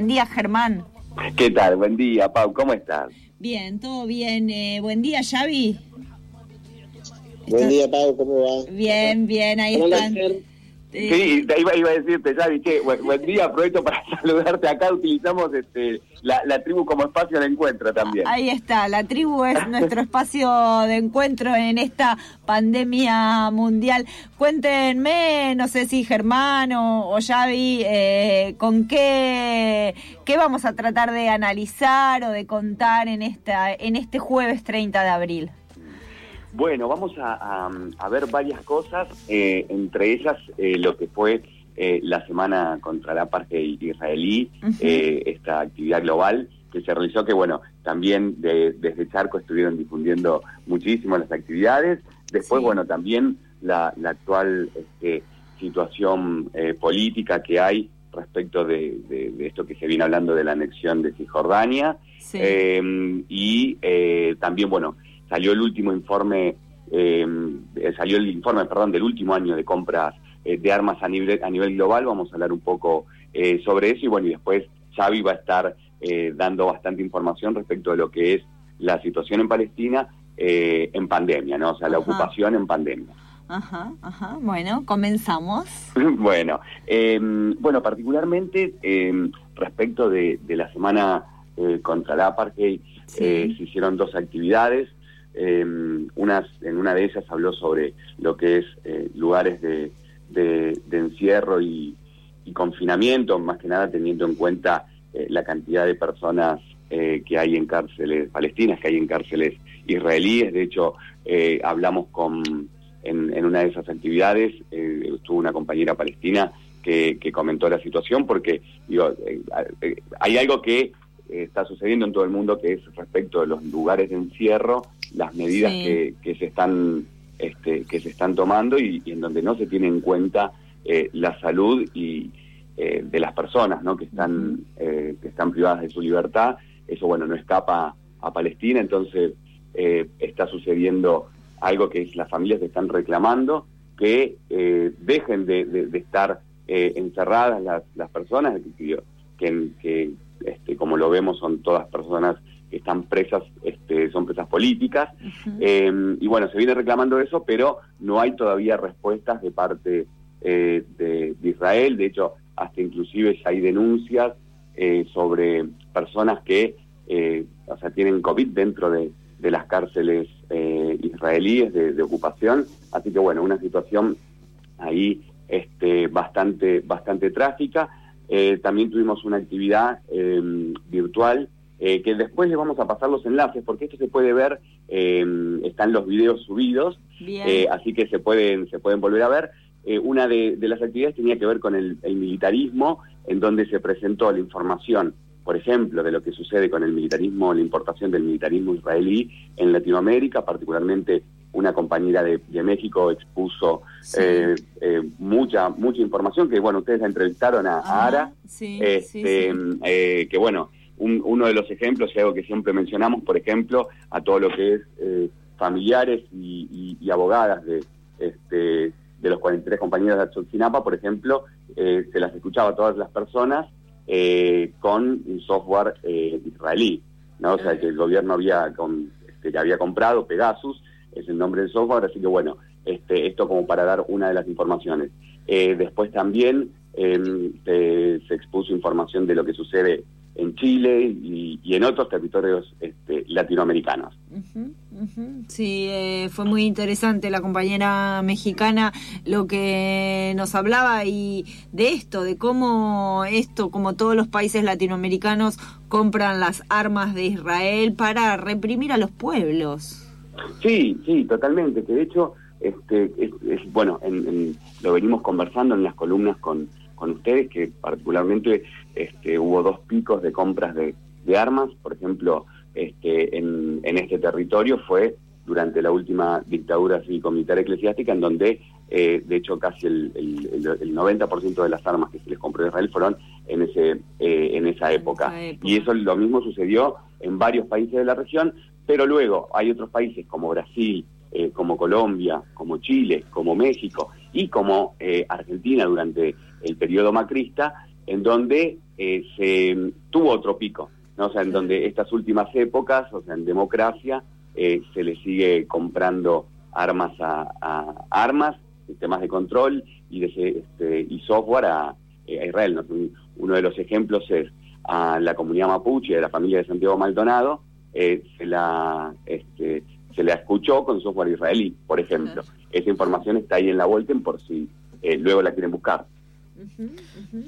Buen día, Germán. ¿Qué tal? Buen día, Pau. ¿Cómo estás? Bien, todo bien. Eh, buen día, Xavi. Buen día, Pau. ¿Cómo va? Bien, bien. Ahí están. Sí, iba, iba a decirte, Xavi, que buen, día, aprovecho para saludarte. Acá utilizamos este, la, tribu como espacio de encuentro también. Ahí está, la tribu es nuestro espacio de encuentro en esta pandemia mundial. Cuéntenme, no sé si Germán o, Xavi, eh, con qué, qué vamos a tratar de analizar o de contar en, esta, en este jueves 30 de abril. Bueno, vamos a, ver varias cosas, eh, entre ellas eh, lo que fue eh, la semana contra la parte israelí, esta actividad global que se realizó, que bueno, también desde Charco estuvieron difundiendo muchísimo las actividades. Después, bueno, también la, actual este, situación política que hay respecto de, esto que se viene hablando de la anexión de Cisjordania. y también, bueno, salió el último informe, eh, salió el informe, perdón, del último año de compras eh, de armas a nivel, a nivel global, vamos a hablar un poco eh, sobre eso y bueno, y después Xavi va a estar dando bastante información respecto de lo que es la situación en Palestina en pandemia, ¿no? O sea, la ocupación en pandemia. Ajá, ajá. Bueno, comenzamos. bueno, em, bueno, particularmente em, respecto de, la semana contra la apartheid, se hicieron dos actividades. Eh, unas, en una de ellas habló sobre lo que es eh, lugares de, encierro y, confinamiento, más que nada teniendo en cuenta eh, la cantidad de personas eh, que hay en cárceles palestinas, que hay en cárceles israelíes. De hecho, hablamos con en, una de esas actividades, estuvo una compañera palestina que, que, comentó la situación porque digo, hay algo que está sucediendo en todo el mundo que es respecto de los lugares de encierro las medidas que, que, se están este, que se están tomando y, en donde no se tiene en cuenta eh, la salud y eh, de las personas ¿no? que están eh, que están privadas de su libertad. Eso bueno no escapa a Palestina entonces está sucediendo algo que es las familias que están reclamando que dejen de, estar encerradas las, las personas que, que, este, como lo vemos son todas personas que están presas, este, son presas políticas. Eh, y bueno, se viene reclamando eso, pero no hay todavía respuestas de parte eh, de, Israel. De hecho, hasta inclusive ya hay denuncias eh, sobre personas que o sea, tienen COVID dentro de, las cárceles israelíes de, ocupación. Así que bueno, una situación ahí este, bastante, bastante trágica. también tuvimos una actividad virtual eh, que después les vamos a pasar los enlaces, porque esto se puede ver, eh, están los videos subidos, eh, así que se pueden, se pueden volver a ver. una de, las actividades tenía que ver con el, militarismo, en donde se presentó la información, por ejemplo, de lo que sucede con el militarismo, la importación del militarismo israelí en Latinoamérica, particularmente una compañera de, México expuso mucha mucha información que bueno ustedes la entrevistaron a, Ara. este, que bueno uno de los ejemplos, y algo que siempre mencionamos, por ejemplo, a todo lo que es eh, familiares y, abogadas de, este, de los 43 compañeros de Achotzinapa, por ejemplo, eh, se las escuchaba a todas las personas eh, con un software israelí, ¿no? O sea, que el gobierno había, con, este, había comprado, Pegasus, es el nombre del software, así que bueno, este, esto como para dar una de las informaciones. después también se, se expuso información de lo que sucede en Chile y, en otros territorios este, latinoamericanos. Sí, eh, fue muy interesante la compañera mexicana lo que nos hablaba y de esto, de cómo esto, como todos los países latinoamericanos, compran las armas de Israel para reprimir a los pueblos. Sí, sí, totalmente. Que de hecho, este, es, bueno, lo venimos conversando en las columnas con con ustedes que particularmente este, hubo dos picos de compras de, armas, por ejemplo, este, en, este territorio fue durante la última dictadura cívico-militar eclesiástica, en donde, eh, de hecho, casi el, el, 90% de las armas que se les compró a Israel fueron en, ese, eh, en esa época. Y eso lo mismo sucedió en varios países de la región, pero luego hay otros países como Brasil, eh, como Colombia, como Chile, como México y como Argentina durante el periodo macrista, en donde eh, se tuvo otro pico, ¿no? O sea, en donde estas últimas épocas, o sea, en democracia, eh, se le sigue comprando armas a, armas, sistemas de control y, de, este, y software a, Israel. Uno de los ejemplos es a la comunidad mapuche de la familia de Santiago Maldonado, se la este, se la escuchó con software israelí, por ejemplo. Esa información está ahí en la Volten por si luego la quieren buscar.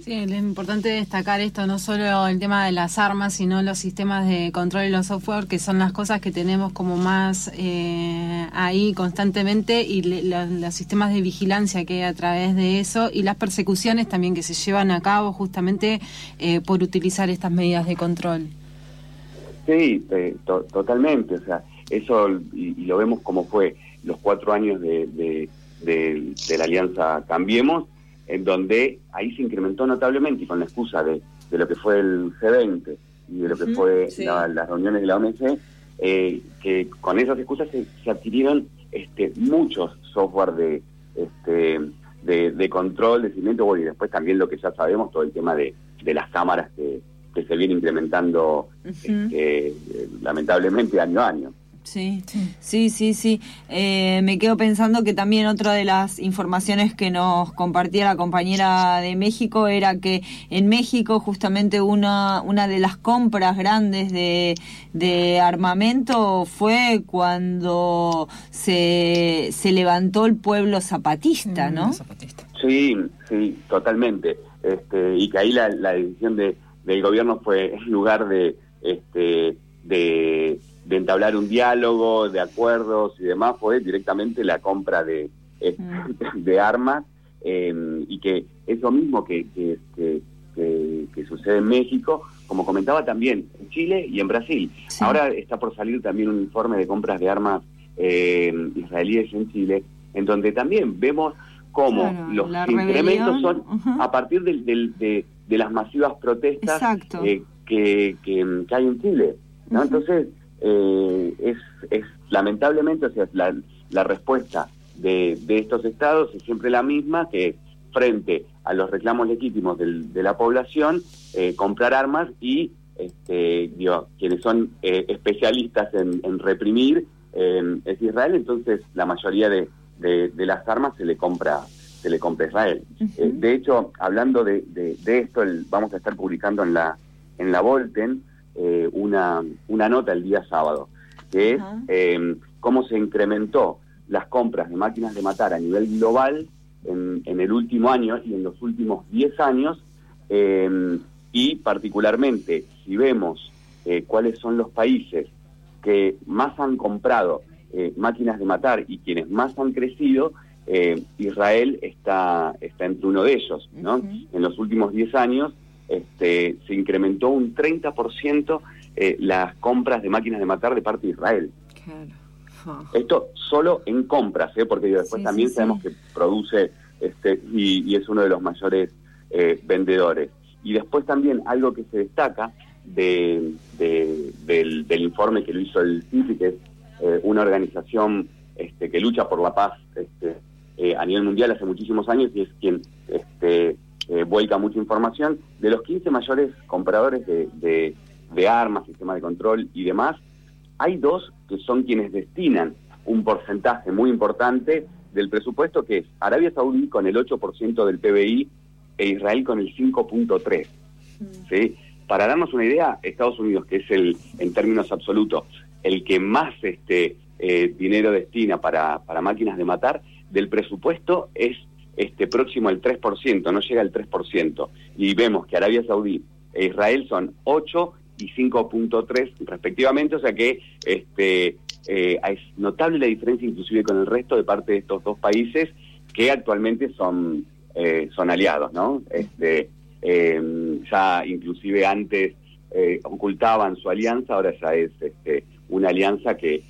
Sí, es importante destacar esto, no solo el tema de las armas, sino los sistemas de control y los software, que son las cosas que tenemos como más eh, ahí constantemente, y los sistemas de vigilancia que hay a través de eso, y las persecuciones también que se llevan a cabo justamente eh, por utilizar estas medidas de control. Sí, eh, totalmente, o sea, eso, y, lo vemos como fue los cuatro años de la Alianza Cambiemos, en donde ahí se incrementó notablemente y con la excusa de, lo que fue el G20 y de lo que fue las reuniones de la OMC, eh, que con esas excusas se, adquirieron este, muchos software de, este, de, control, de seguimiento, y después también lo que ya sabemos, todo el tema de, las cámaras que, se viene incrementando este, lamentablemente año a año. Sí, sí, sí, sí. Eh, me quedo pensando que también otra de las informaciones que nos compartía la compañera de México era que en México justamente una, una de las compras grandes de, de armamento fue cuando se, se levantó el pueblo zapatista, ¿no? Sí, sí, totalmente. Este, y que ahí la, la decisión de, del gobierno fue en lugar de... Este, de de entablar un diálogo, de acuerdos y demás, fue directamente la compra de, mm. de armas em, y que eso mismo que, que, que, sucede en México, como comentaba también en Chile y en Brasil. Ahora está por salir también un informe de compras de armas em, israelíes en Chile, en donde también vemos cómo los incrementos son a partir del, de, de, las masivas protestas eh, que, que, hay en Chile. ¿no? Entonces, eh, es, es, lamentablemente, o sea, la, la respuesta de, de, estos estados es siempre la misma, que frente a los reclamos legítimos de la población, eh, comprar armas y este, digo, quienes son eh, especialistas en, reprimir es Israel, entonces la mayoría de, de, las armas se le compra se le compra a Israel. de hecho, hablando de, de, esto, vamos a estar publicando en la en la Volten eh, una, una nota el día sábado, que es eh, cómo se incrementó las compras de máquinas de matar a nivel global en, en el último año y en los últimos 10 años, eh, y particularmente si vemos cuáles son los países que más han comprado máquinas de matar y quienes más han crecido, Israel está, está entre uno de ellos. ¿no? En los últimos 10 años este, se incrementó un 30% eh, las compras de máquinas de matar de parte de Israel. Esto solo en compras, ¿eh? porque después también sabemos que produce este, y, es uno de los mayores eh, vendedores. Y después también algo que se destaca de, del, informe que lo hizo el CIFI, que es eh, una organización este, que lucha por la paz este, a nivel mundial hace muchísimos años y es quien este, eh, vuelca mucha información. De los 15 mayores compradores de, de, armas, sistema de control y demás, hay dos que son quienes destinan un porcentaje muy importante del presupuesto, que es Arabia Saudí con el 8% del PBI e Israel con el 5.3%. ¿sí? Para darnos una idea, Estados Unidos, que es el, en términos absolutos, el que más este, eh, dinero destina para, para máquinas de matar, del presupuesto es este, próximo al 3%, no llega al 3%. Y vemos que Arabia Saudí e Israel son 8 y 5.3 respectivamente, o sea que este, eh, es notable la diferencia inclusive con el resto de parte de estos dos países que actualmente son, eh, son aliados, ¿no? Este, em, ya inclusive antes eh, ocultaban su alianza, ahora ya es este, una alianza que,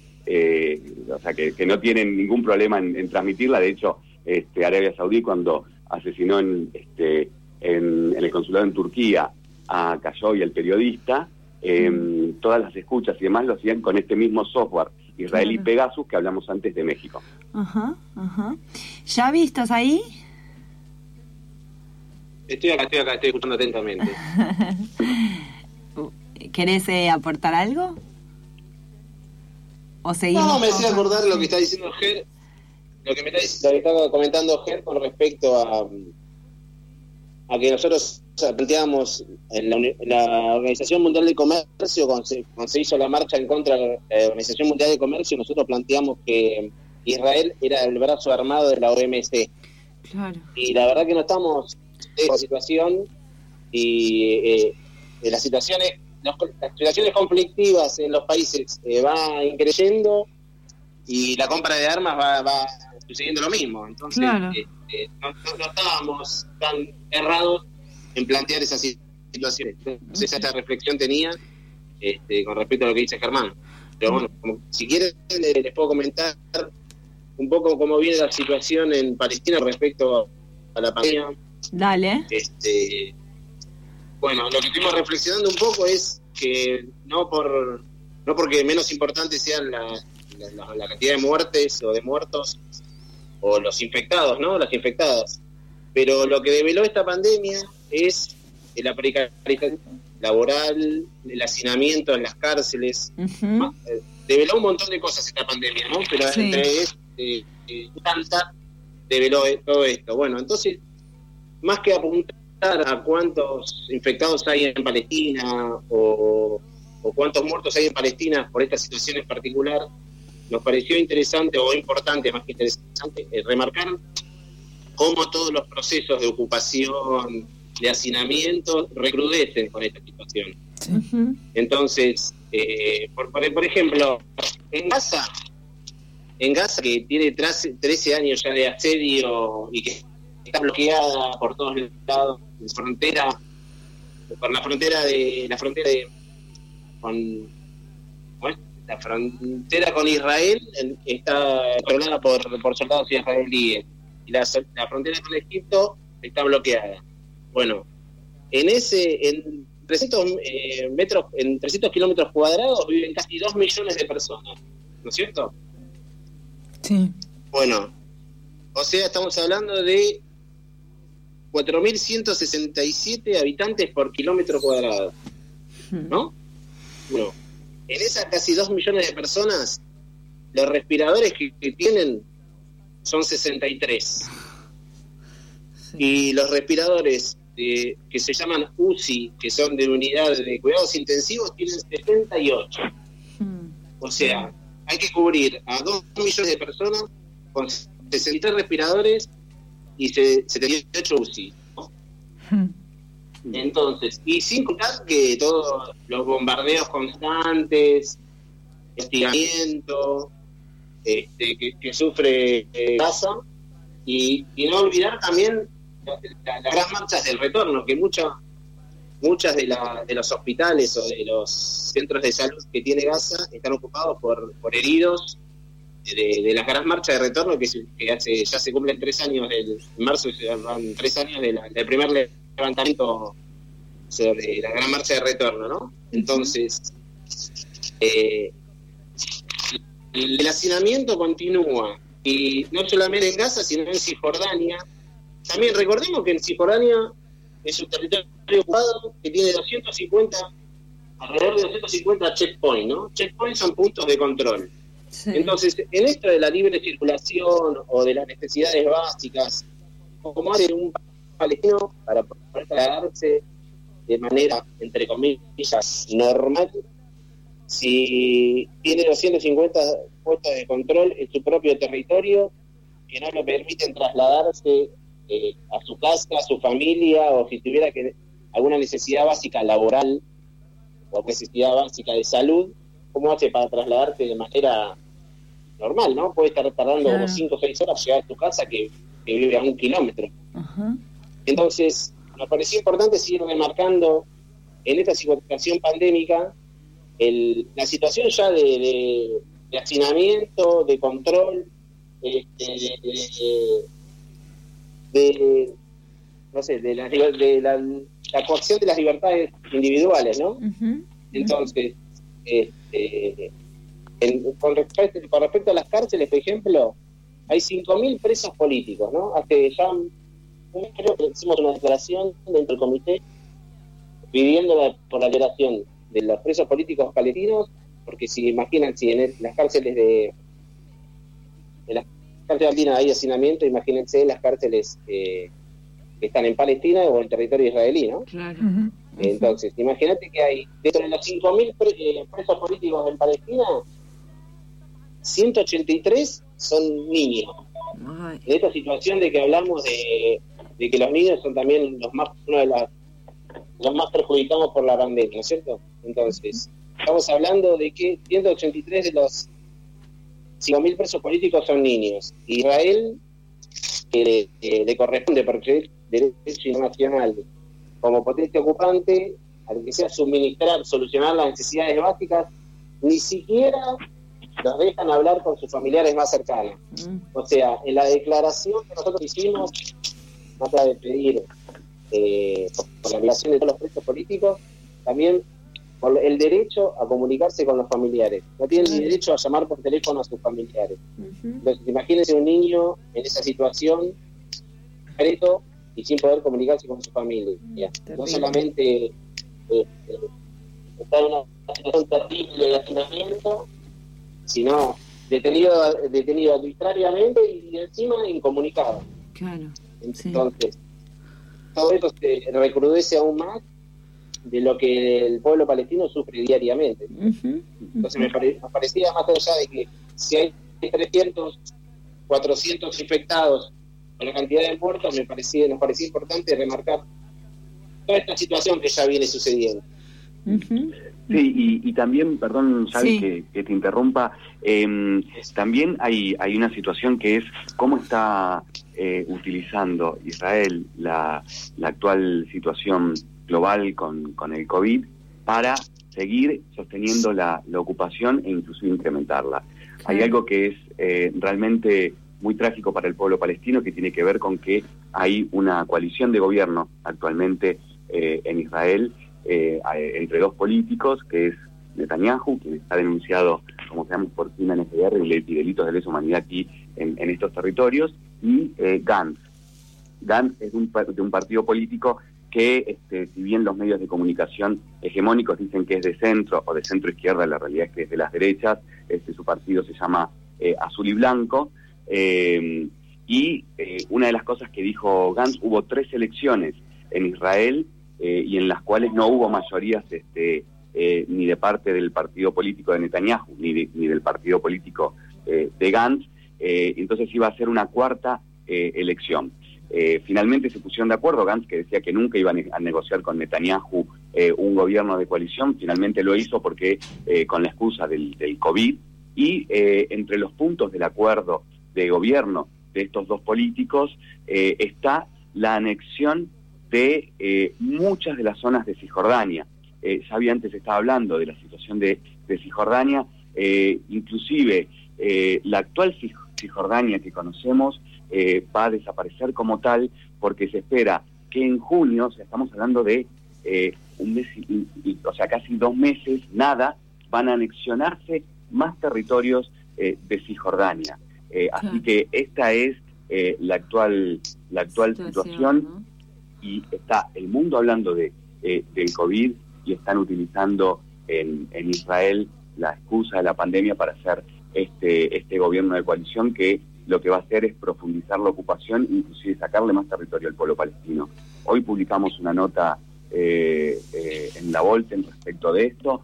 o sea, que, no tienen ningún problema en transmitirla, de hecho este, Arabia Saudí cuando asesinó en, este, en, el consulado en Turquía a Khashoggi, el periodista, em, todas las escuchas y demás lo hacían con este mismo software israelí Pegasus que hablamos antes de México. Ajá, ajá. ¿Ya vistas ahí? Estoy acá, estoy acá, estoy escuchando atentamente. ¿Querés eh, aportar algo? ¿O seguimos? No, me hacía acordar lo que está diciendo Ger, lo que me está, lo que estaba comentando Ger con respecto a, a que nosotros planteábamos en la, en la, Organización Mundial de Comercio, cuando se, cuando se, hizo la marcha en contra de la Organización Mundial de Comercio, nosotros planteamos que Israel era el brazo armado de la OMC. Claro. Y la verdad que no estamos en esa situación y eh, las situaciones las situaciones conflictivas en los países eh, va increyendo y la compra de armas va, va sucediendo lo mismo. Entonces, Claro. eh, eh, no, no- no estábamos tan errados en plantear esas situaciones. Entonces, esta reflexión tenía este, con respecto a lo que dice Germán. Pero bueno, como- si quieren, le- les puedo comentar un poco cómo viene la situación en Palestina respecto a la pandemia. Dale. Este, bueno, lo que estuvimos reflexionando un poco es que no por no porque menos importante sean la- la- la cantidad de muertes o de muertos o los infectados, ¿no? Las infectadas. Pero lo que develó esta pandemia es la precarización laboral, el hacinamiento en las cárceles. Ujú. Eh, Develó un montón de cosas esta pandemia, ¿no? Pero Sí. entre eh, eh, tanta develó eh, todo esto. Bueno, entonces, más que apuntar a cuántos infectados hay en Palestina o, o cuántos muertos hay en Palestina por esta situación en particular, nos pareció interesante o importante, más que interesante, eh, remarcar cómo todos los procesos de ocupación, de hacinamiento, recrudecen con esta situación. Entonces, eh, por, por, por ejemplo, en Gaza, en Gaza que tiene tras- 13 años ya de asedio y que está bloqueada por todos lados, frontera, por la frontera de la frontera de con. La frontera con Israel está controlada por, por soldados israelíes y la, frontera con Egipto está bloqueada. Bueno, en ese en 300 eh, metros en 300 kilómetros cuadrados viven casi 2 millones de personas, ¿no es cierto? Sí. Bueno, o sea, estamos hablando de 4.167 habitantes por kilómetro cuadrado, ¿no? Bueno, en esas casi 2 millones de personas, los respiradores que, que tienen son 63. Y los respiradores eh, que se llaman UCI, que son de unidad de cuidados intensivos, tienen 78. O sea, hay que cubrir a 2 millones de personas con 63 respiradores y se- 78 UCI. ¿no? Entonces, y sin contar que todos los bombardeos constantes, hostigamiento este, que, sufre eh, Gaza, y, no olvidar también la- la- las gran marchas del retorno, que muchas muchas de, la- de los hospitales o de los centros de salud que tiene Gaza están ocupados por, por heridos de, de las gran marchas de retorno que, se- que hace, ya se cumplen tres años del en marzo se van tres años de la- del primer levantamiento sobre la gran marcha de retorno no entonces eh, el hacinamiento continúa y no solamente en Gaza sino en Cisjordania. También recordemos que en Cisjordania es un territorio ocupado que tiene 250 alrededor de 250 checkpoints no checkpoints son puntos de control. Entonces, en esto de la libre circulación o de las necesidades básicas, ¿cómo hace un palestino para poder trasladarse de manera, entre comillas, normal, si tiene 250 puestos de control en su propio territorio que no le permiten trasladarse eh, a su casa, a su familia, o si tuviera que alguna necesidad básica laboral o necesidad básica de salud, ¿cómo hace para trasladarte de manera normal, ¿no? Puede estar tardando Claro. como 5 o 6 horas llegar a tu casa que, que vive a un kilómetro. Ajá. Entonces, nos pareció importante seguir remarcando en esta situación pandémica el- la situación ya de, de, de hacinamiento, de control, este, de, de- no sé, de, la, de la, la coacción de las libertades individuales, ¿no? Entonces, este, en- con, respecto, con respecto a las cárceles, por ejemplo, hay 5.000 presos políticos, ¿no? Hace ya creo que hicimos una declaración dentro del comité pidiendo por la liberación de los presos políticos palestinos, porque si imaginan, si en las cárceles de, de las cárceles palestinas hay hacinamiento, imagínense las cárceles eh, que están en Palestina o en territorio israelí, ¿no? Claro. Entonces, imagínate que hay, dentro de los 5.000 eh, presos políticos en Palestina, 183 son niños. En esta situación de que hablamos de, que los niños son también los más, uno de los más perjudicados por la pandemia, ¿no es cierto? Entonces, estamos hablando de que 183 de los 5.000 presos políticos son niños. Israel, que le, corresponde por derecho internacional como potencia ocupante, al que sea suministrar, solucionar las necesidades básicas, ni siquiera los dejan hablar con sus familiares más cercanos. Mm. O sea, en la declaración que nosotros hicimos, trata de pedir eh, por la violación de todos los presos políticos, también por el derecho a comunicarse con los familiares. No tienen ni derecho a llamar por teléfono a sus familiares. Entonces, imagínense un niño en esa situación, concreto, y sin poder comunicarse con su familia. Mm, no solamente eh, eh, está en una situación terrible de hacinamiento, sino detenido, detenido arbitrariamente y encima incomunicado. Claro. Entonces, todo esto se recrudece aún más de lo que el pueblo palestino sufre diariamente. Entonces me, parecía más allá de que si hay 300, 400 infectados con la cantidad de muertos, me parecía, nos parecía importante remarcar toda esta situación que ya viene sucediendo. Sí, y, también, perdón, Xavi, que, te interrumpa, em, también hay, hay una situación que es cómo está eh, utilizando Israel la, la actual situación global con, con el COVID para seguir sosteniendo la, la ocupación e incluso incrementarla. Hay algo que es eh, realmente muy trágico para el pueblo palestino que tiene que ver con que hay una coalición de gobierno actualmente eh, en Israel eh, entre dos políticos, que es Netanyahu, quien está denunciado, como sabemos, por crímenes de guerra y delitos de lesa humanidad aquí en, estos territorios, y eh, Gantz. Gantz es un, de un partido político que, este, si bien los medios de comunicación hegemónicos dicen que es de centro o de centro izquierda, la realidad es que es de las derechas, este, su partido se llama eh, Azul y Blanco, eh, y una de las cosas que dijo Gantz, hubo tres elecciones en Israel eh, y en las cuales no hubo mayorías este, eh, ni de parte del partido político de Netanyahu, ni, ni del partido político eh, de Gantz, entonces iba a ser una cuarta elección. finalmente se pusieron de acuerdo, Gantz que decía que nunca iban a negociar con Netanyahu un gobierno de coalición, finalmente lo hizo porque con la excusa del, del COVID, y entre los puntos del acuerdo de gobierno de estos dos políticos está la anexión de eh, muchas de las zonas de Cisjordania. Eh, ya había antes estaba hablando de la situación de, Cisjordania, eh, inclusive la actual Cisjordania que conocemos va a desaparecer como tal porque se espera que en junio, o sea, estamos hablando de un mes, o sea, casi dos meses, nada, van a anexionarse más territorios de Cisjordania. Así que esta es la actual, la actual situación y está el mundo hablando de, eh, del COVID y están utilizando en, en, Israel la excusa de la pandemia para hacer este, este gobierno de coalición que lo que va a hacer es profundizar la ocupación, inclusive sacarle más territorio al pueblo palestino. Hoy publicamos una nota eh, eh, en la Volten respecto de esto,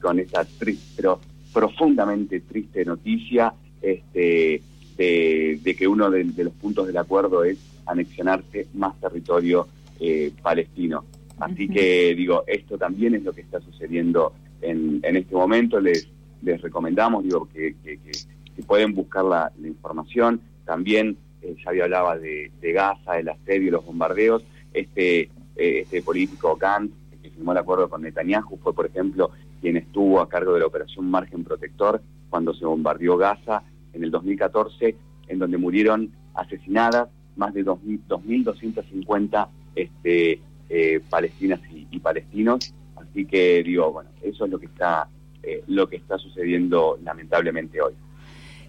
con esa triste, pero profundamente triste noticia este, de, que uno de los puntos del acuerdo es anexionarse más territorio eh, palestino. Así que digo, esto también es lo que está sucediendo en, en este momento. Les, les recomendamos, digo, que, pueden buscar la, información. También eh, ya había hablaba de, de, Gaza, el asedio, los bombardeos. Este, eh, este político Gantz, que firmó el acuerdo con Netanyahu, fue, por ejemplo, quien estuvo a cargo de la operación Margen Protector cuando se bombardeó Gaza en el 2014, en donde murieron asesinadas más de 2.250 este, eh, palestinas y, palestinos. Así que digo, bueno, eso es lo que está, eh, lo que está sucediendo lamentablemente hoy.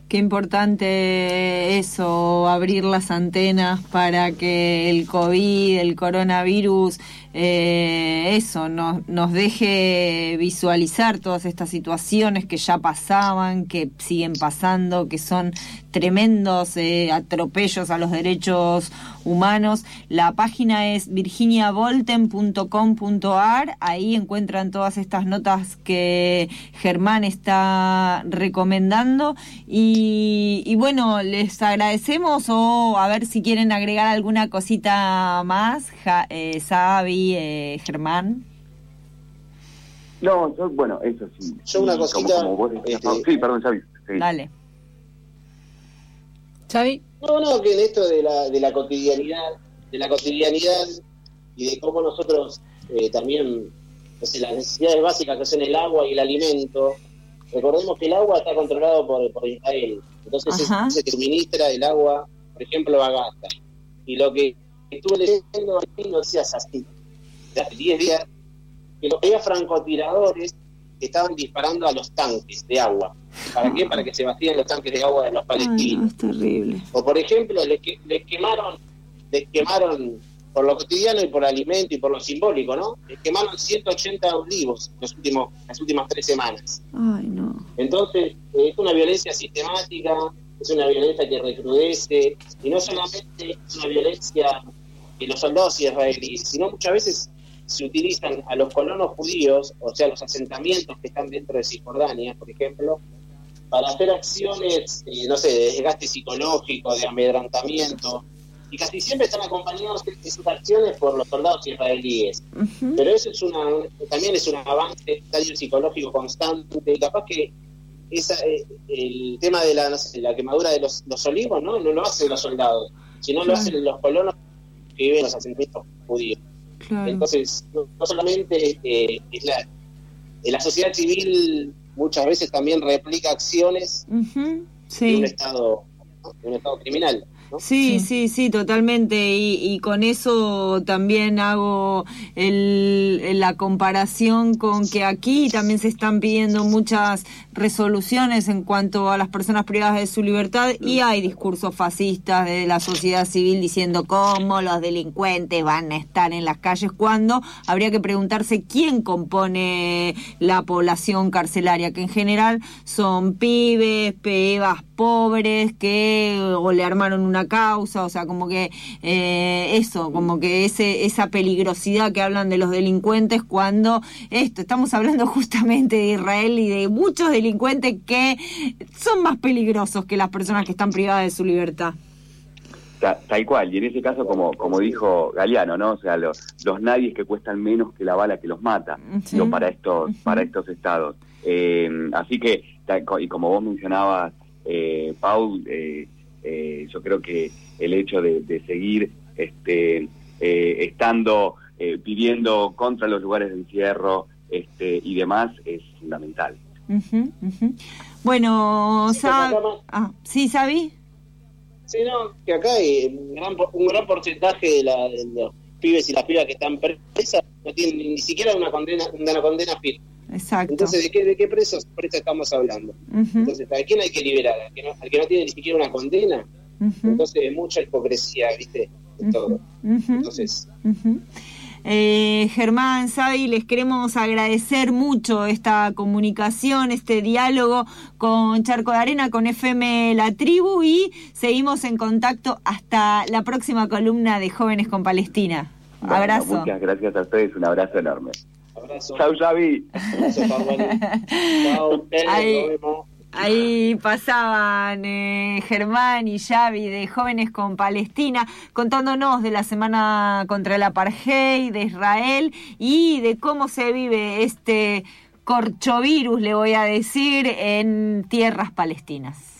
Qué importante eso, abrir las antenas para que el COVID, el coronavirus, eh, eso, nos, deje visualizar todas estas situaciones que ya pasaban, que siguen pasando, que son tremendos eh, atropellos a los derechos humanos. La página es virginiavolten.com.ar, ahí encuentran todas estas notas que Germán está recomendando y, bueno, les agradecemos o a ver si quieren agregar alguna cosita más, ja, eh, eh, Germán. No, yo, bueno, eso sí. Yo una cosita. este, sí, perdón, Xavi. Dale. Xavi. No, no, que en esto de la, de la cotidianidad, de la cotidianidad y de cómo nosotros eh, también, las necesidades básicas que son el agua y el alimento, recordemos que el agua está controlado por, por Israel, entonces se, se suministra el agua, por ejemplo, a Gaza. Y lo que estuve leyendo aquí noticias así, de hace 10 días, que los había francotiradores que estaban disparando a los tanques de agua. ¿Para qué? Para que se vacíen los tanques de agua de los palestinos. es terrible. O por ejemplo, les, les quemaron, les quemaron por lo cotidiano y por alimento y por lo simbólico, ¿no? Les quemaron 180 olivos los últimos, las últimas tres semanas. Ay, no. Entonces, eh, es una violencia sistemática, es una violencia que recrudece, y no solamente es una violencia de los soldados israelíes, sino muchas veces se utilizan a los colonos judíos, o sea, los asentamientos que están dentro de Cisjordania, por ejemplo, para hacer acciones, eh, no sé, de desgaste psicológico, de amedrantamiento, y casi siempre están acompañados de sus acciones por los soldados israelíes. Pero eso es una, también es un avance psicológico constante, y capaz que esa, eh, el tema de la, la quemadura de los, los, olivos no no lo hacen los soldados, sino lo hacen los colonos que viven en los asentamientos judíos. Entonces, no, solamente eh, es la, la sociedad civil muchas veces también replica acciones de un estado de un estado criminal. Sí, sí, sí, totalmente. Y, con eso también hago el, la comparación con que aquí también se están pidiendo muchas resoluciones en cuanto a las personas privadas de su libertad y hay discursos fascistas de la sociedad civil diciendo cómo los delincuentes van a estar en las calles cuando habría que preguntarse quién compone la población carcelaria, que en general son pibes, pebas pobres que o le armaron una causa, o sea, como que eh, eso, como que ese, esa peligrosidad que hablan de los delincuentes cuando esto, estamos hablando justamente de Israel y de muchos delincuentes que son más peligrosos que las personas que están privadas de su libertad. Tal cual, y en ese caso, como, como dijo Galeano, ¿no? O sea, los, los nadies que cuestan menos que la bala que los mata, para estos, para estos estados. Eh, así que, y como vos mencionabas, eh, Paul, eh, eh, yo creo que el hecho de, seguir este, eh, estando, pidiendo contra los lugares de encierro este, y demás es fundamental. Bueno, ah, ¿sí, Sabi? Sí, no, que acá hay un gran, un gran porcentaje de, la, de los pibes y las pibas que están presas no tienen ni siquiera una condena, una condena firme. Exacto. Entonces, ¿de qué, de qué presos, estamos hablando? Entonces, ¿a quién hay que liberar? ¿Al que no, al que no tiene ni siquiera una condena? Entonces, mucha hipocresía, ¿viste? De todo. Entonces... Eh, Germán, Sabi, les queremos agradecer mucho esta comunicación, este diálogo con Charco de Arena, con FM La Tribu y seguimos en contacto hasta la próxima columna de Jóvenes con Palestina. abrazo. Muchas gracias a ustedes, un abrazo enorme. Chau, Xavi. Ahí, pasaban eh, Germán y Xavi de Jóvenes con Palestina contándonos de la semana contra el apartheid de Israel y de cómo se vive este corchovirus, le voy a decir, en tierras palestinas.